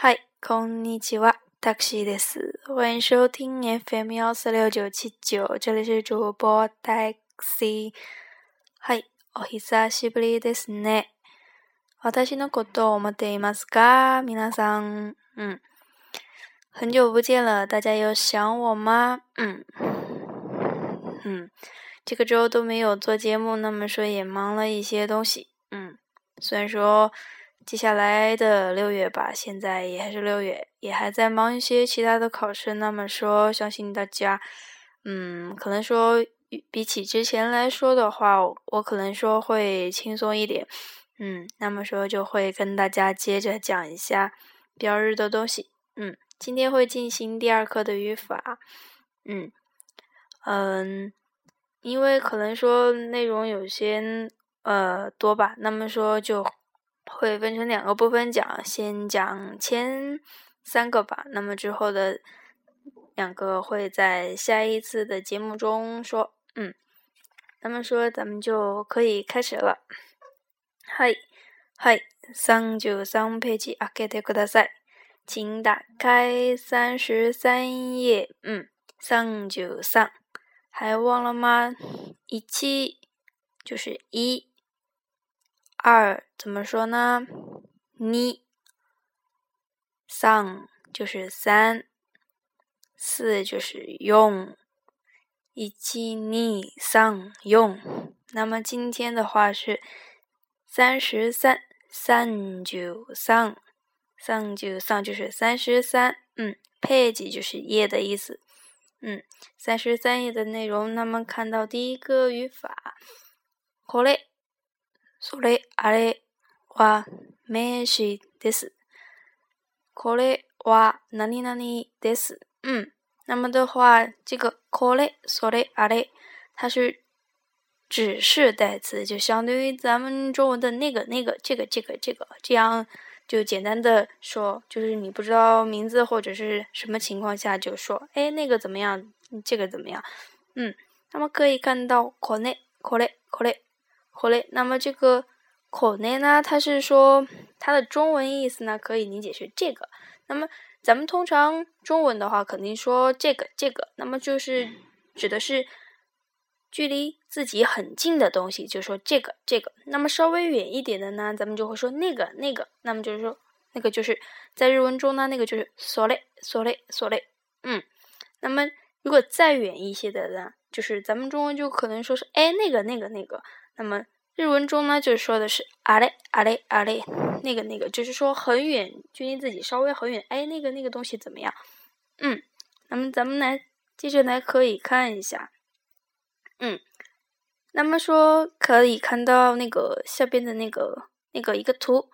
嗨，こんにちは、タクシーです。欢迎收听 FM 幺四六九七九，这里是主播 taxi。嗨、お久しぶりですね。私のことを思っていますか皆さん。嗯，很久不见了，大家有想我吗？嗯，嗯，这个周都没有做节目，那么说也忙了一些东西。嗯，虽然说。 接下来的六月吧，现在也还是六月，也还在忙一些其他的考试。那么说，相信大家，嗯，可能说比起之前来说的话，我可能说会轻松一点，嗯，那么说就会跟大家接着讲一下标日的东西，嗯，今天会进行第二课的语法，嗯，嗯，因为可能说内容有些呃多吧，那么说就。会分成两个部分讲，先讲前三个吧。那么之后的两个会在下一次的节目中说。嗯，那么说咱们就可以开始了。嗨嗨，三九三ページ開けてください。请打开三十三页。嗯，三九三，还忘了吗？一七就是一。 二怎么说呢？你三就是三，四就是用，一七二三用。那么今天的话是三十三，三九三，三九三就是三十三。嗯，page 就是页的意思。嗯，三十三页的内容。那么看到第一个语法，好嘞。それあれは名詞です。これは何々です。嗯，那么的话，这个これ、それ、あれ，它是指示代词，就相当于咱们中文的那个、那个、这个、这个、这个，这样就简单的说，就是你不知道名字或者是什么情况下就说，哎，那个怎么样？这个怎么样？嗯，那么可以看到これ、これ、これ。 好嘞，那么这个口内呢，它是说它的中文意思呢，可以理解是这个。那么咱们通常中文的话，肯定说这个这个，那么就是指的是距离自己很近的东西，就说这个这个。那么稍微远一点的呢，咱们就会说那个那个。那么就是说那个就是在日文中呢，那个就是それそれそれ。嗯，那么如果再远一些的呢，就是咱们中文就可能说是哎那个那个那个。 那么日文中呢，就说的是啊嘞啊嘞啊嘞，那个那个，就是说很远，距离自己稍微很远，哎，那个那个东西怎么样？嗯，那么咱们来接着来可以看一下，嗯，那么说可以看到那个下边的那个那个一个图，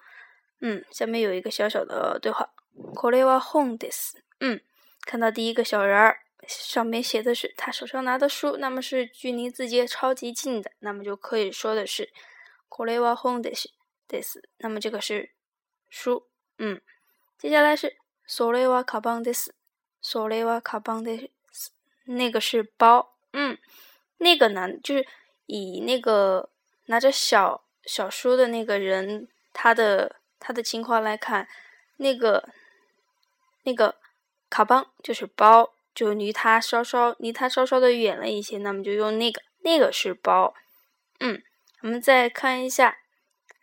嗯，下面有一个小小的对话，これは本です。嗯，看到第一个小人儿。 上面写的是他手上拿的书，那么是距离自己超级近的，那么就可以说的是これは本です。那么这个是书，嗯，接下来是それはカバンです。それはカバンです。那个是包，嗯，那个呢，就是以那个拿着小小书的那个人他的他的情况来看，那个那个卡邦就是包。 就离它稍稍离它稍稍的远了一些，那么就用那个，那个是包。嗯，我们再看一下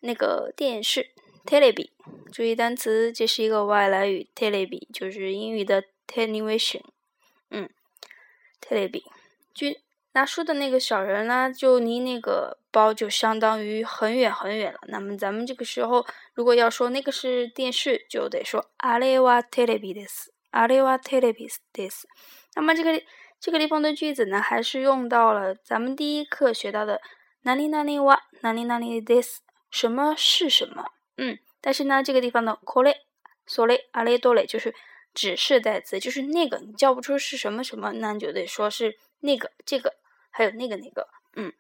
那个电视 television，注意单词，这是一个外来语 television，就是英语的 television。嗯，television，就拿书的那个小人呢，就离那个包就相当于很远很远了。那么咱们这个时候如果要说那个是电视，就得说あれはテレビです。 あれはテレビです。那么这个这个地方的句子呢，还是用到了咱们第一课学到的哪里哪里哇，哪里哪里 this，什么是什么？嗯，但是呢，这个地方的これ、それ、あれ、どれ就是指示代词，就是那个，你叫不出是什么什么，那你就得说是那个、这个，还有那个那个。嗯，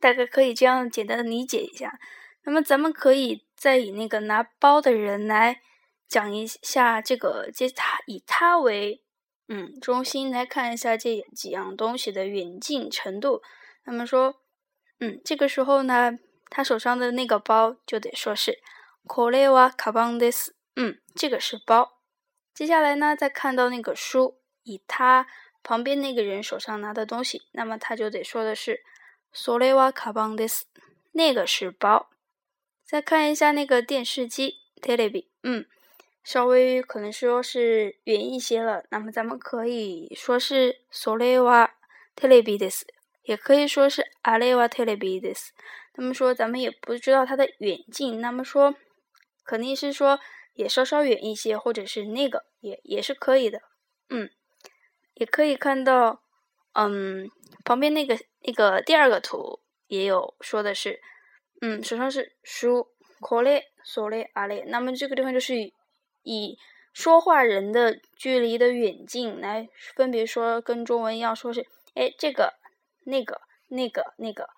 大概可以这样简单的理解一下。那么咱们可以再以那个拿包的人来。 讲一下这个，接它以它为嗯中心来看一下这几样东西的远近程度。那么说，嗯，这个时候呢，他手上的那个包就得说是これはカバンです。 嗯，这个是包。接下来呢，再看到那个书，以他旁边那个人手上拿的东西，那么他就得说的是それはカバンです。那个是包。再看一下那个电视机，テレビ，嗯， 稍微可能说是远一些了。那么咱们可以说是それはテレビです，也可以说是あれはテレビです。那么说咱们也不知道它的远近，那么说肯定是说也稍稍远一些，或者是那个也也是可以的。嗯，也可以看到，嗯，旁边那个那个第二个图也有说的是。嗯，手上是书，これ、それ、あれ。那么这个地方就是 以说话人的距离的远近来分别说，跟中文一样，说是哎这个、那个、那个、那个。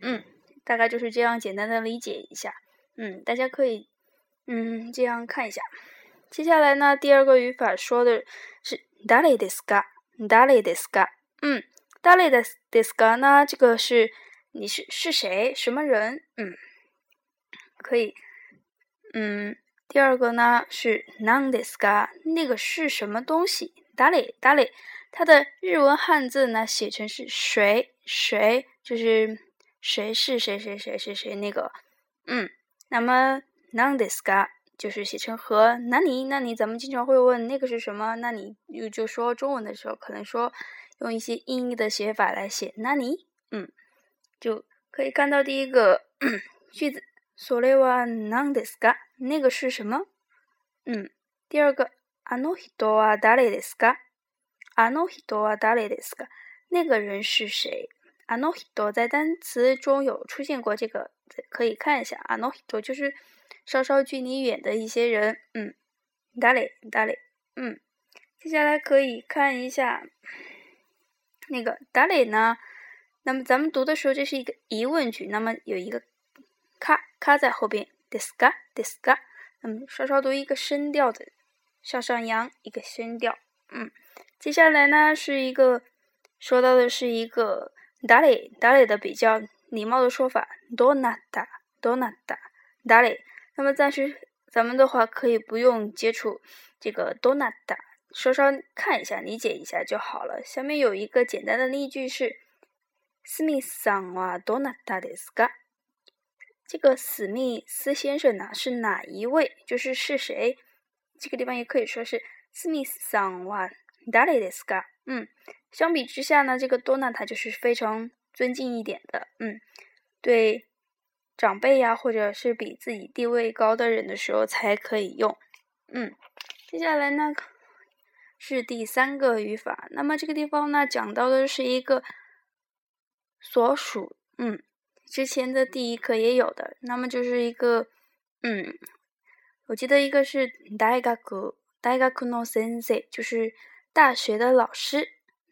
嗯，大概就是这样简单的理解一下。嗯，大家可以嗯这样看一下。接下来呢，第二个语法说的是誰ですか？誰ですか？嗯，誰ですか呢？这个是。你是是谁？什么人？嗯，可以。嗯， 第二个呢是 non d i s c a 那个是什么东西？打理打理，它的日文汉字呢写成是谁谁，就是谁是谁谁谁谁谁那个。嗯，那么 non d i s c a 就是写成和那你那你咱们经常会问那个是什么？那你又就说中文的时候，可能说用一些音译的写法来写那你。嗯。就可以看到第一个 句子，それは何ですか？那个是什么？嗯，第二个，あの人は誰ですか？あの人は誰ですか？那个人是谁？あの人在单词中有出现过，这个可以看一下。あの人就是稍稍距离远的一些人。嗯，誰誰？嗯，接下来可以看一下那个誰呢？那么咱们读的时候，这是一个疑问句，那么有一个 卡卡在后边，deska deska。那么稍稍读一个声调的向上扬，一个声调。嗯，接下来呢是一个说到的是一个达里达里的比较礼貌的说法，donata donata 达里。那么暂时咱们的话可以不用接触这个 donata，稍稍看一下理解一下就好了。下面有一个简单的例句是。史密斯さんはどなたですか？ 这个史密斯先生呢是哪一位？就是是谁？这个地方也可以说是史密斯さんは誰ですか？嗯，相比之下呢，这个多纳塔就是非常尊敬一点的。嗯，对长辈呀，或者是比自己地位高的人的时候才可以用。嗯，接下来呢是第三个语法。那么这个地方呢讲到的是一个。所属，嗯， 之前的第一课也有的，那么就是一个，嗯，我记得一个是大学大学の先生，就是大学的老师，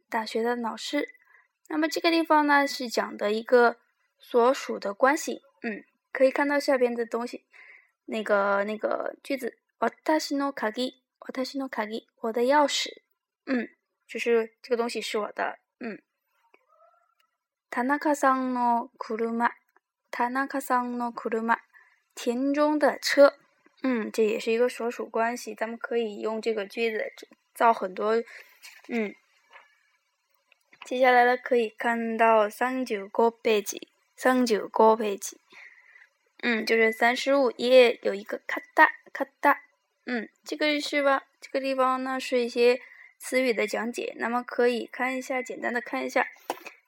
大学的老师。那么这个地方呢是讲的一个所属的关系，嗯，可以看到下边的东西，那个那个句子，私の鍵，私の鍵，我的钥匙，嗯，就是这个东西是我的，嗯。 田中さんの車，田中さんの車，田中的车，嗯，这也是一个所属关系，咱们可以用这个句子造很多，嗯。接下来呢，可以看到三九五ページ，三九五ページ，嗯，就是三十五页有一个咔哒咔哒，嗯，这个是吧？这个地方呢是一些词语的讲解，那么可以看一下，简单的看一下。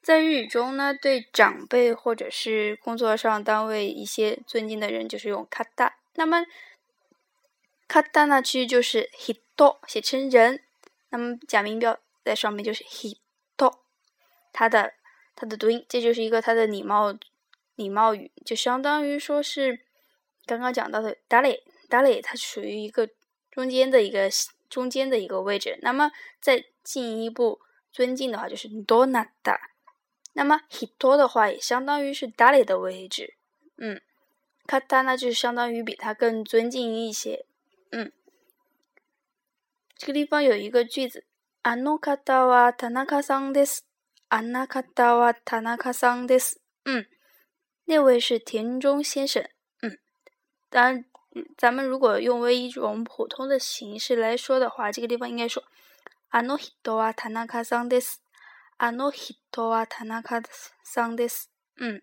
在日语中呢，对长辈或者是工作上单位一些尊敬的人，就是用卡达。那么卡达呢，其实就是 hito 写成人，那么假名标在上面就是 hito，它的它的读音，这就是一个它的礼貌礼貌语，就相当于说是刚刚讲到的 dale dale，它属于一个中间的一个中间的一个位置。那么再进一步尊敬的话，就是 donata。那么 hito 的话也相当于是 dale 的位置，嗯，kata 呢就是相当于比它更尊敬一些，嗯，这个地方有一个句子，あの方は田中さんです。あの方は田中さんです。嗯，那位是田中先生。嗯，当然 咱们如果用为一种普通的形式来说的话，这个地方应该说あの人は田中さんです。 あの人は田中さんです。嗯。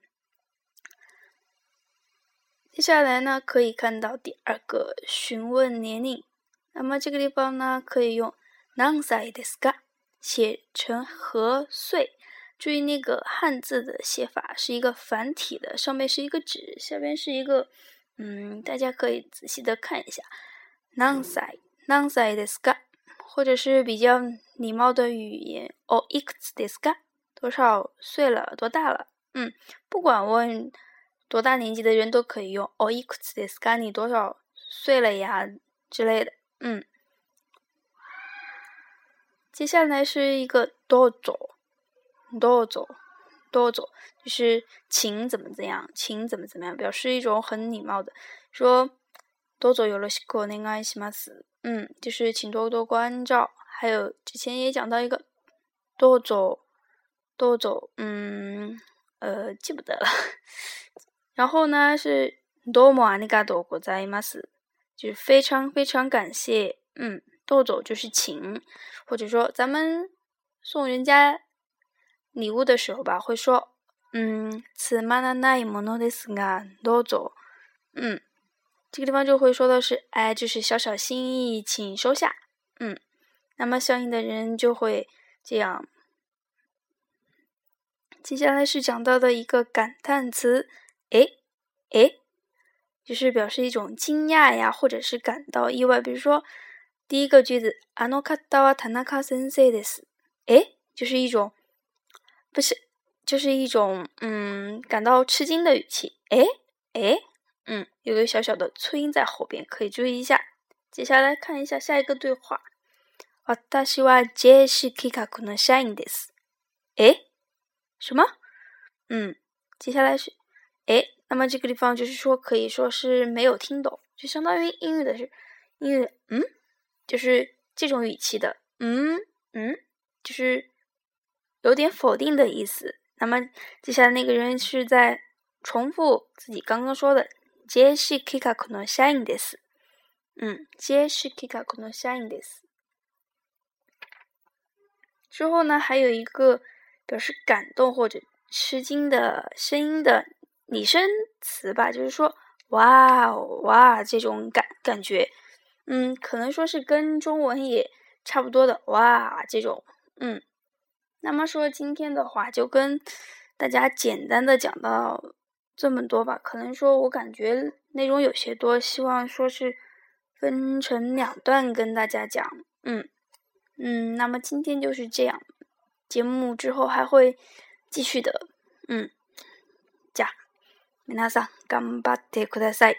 接下来呢，可以看到第二个询问年龄。那么这个地方呢，可以用何歳ですか写成何岁。注意那个汉字的写法是一个繁体的，上面是一个纸，下边是一个嗯，大家可以仔细的看一下。何歳何歳ですか， 或者是比较礼貌的语言。おいくつですか？多少岁了？多大了？嗯，不管问。多大年纪的人都可以用。哦，いくつですか？你多少岁了呀？之类的。嗯。接下来是一个どうぞ，どうぞ，どうぞ，就是请怎么怎样，请怎么怎么样，表示一种很礼貌的说。どうぞよろしくお願いします。 嗯，就是请多多关照。还有之前也讲到一个どうぞ，どうぞ，嗯，呃，记不得了。然后呢是多么ありがとうございます，就是非常非常感谢。嗯，豆走就是请，或者说咱们送人家礼物的时候吧，会说嗯，つまらないものですがどうぞ。嗯， 这个地方就会说的是，哎，就是小小心意，请收下。嗯，那么相应的人就会这样。接下来是讲到的一个感叹词。哎，哎，就是表示一种惊讶呀，或者是感到意外。比如说，第一个句子，あの方は田中先生です。哎，就是一种，不是，就是一种，嗯，感到吃惊的语气。哎，哎， 嗯，有个小小的催音在后边，可以注意一下。接下来看一下下一个对话。私は JC 企画の社員です。哎，什么？嗯，接下来是。哎，那么这个地方就是说，可以说是没有听懂，就相当于英语的是英语，嗯，就是这种语气的，嗯嗯，就是有点否定的意思。那么接下来那个人是在重复自己刚刚说的， 接是 kika 可能相应的是，嗯，接是 kika 可能相应的是。之后呢，还有一个表示感动或者吃惊的声音的。拟声词吧，就是说，哇哦哇这种感感觉，嗯，可能说是跟中文也差不多的哇这种，嗯，那么说今天的话就跟大家简单的讲到这么多吧，可能说我感觉内容有些多，希望说是分成两段跟大家讲，嗯嗯，那么今天就是这样，节目之后还会继续的，嗯。皆さん頑張ってください。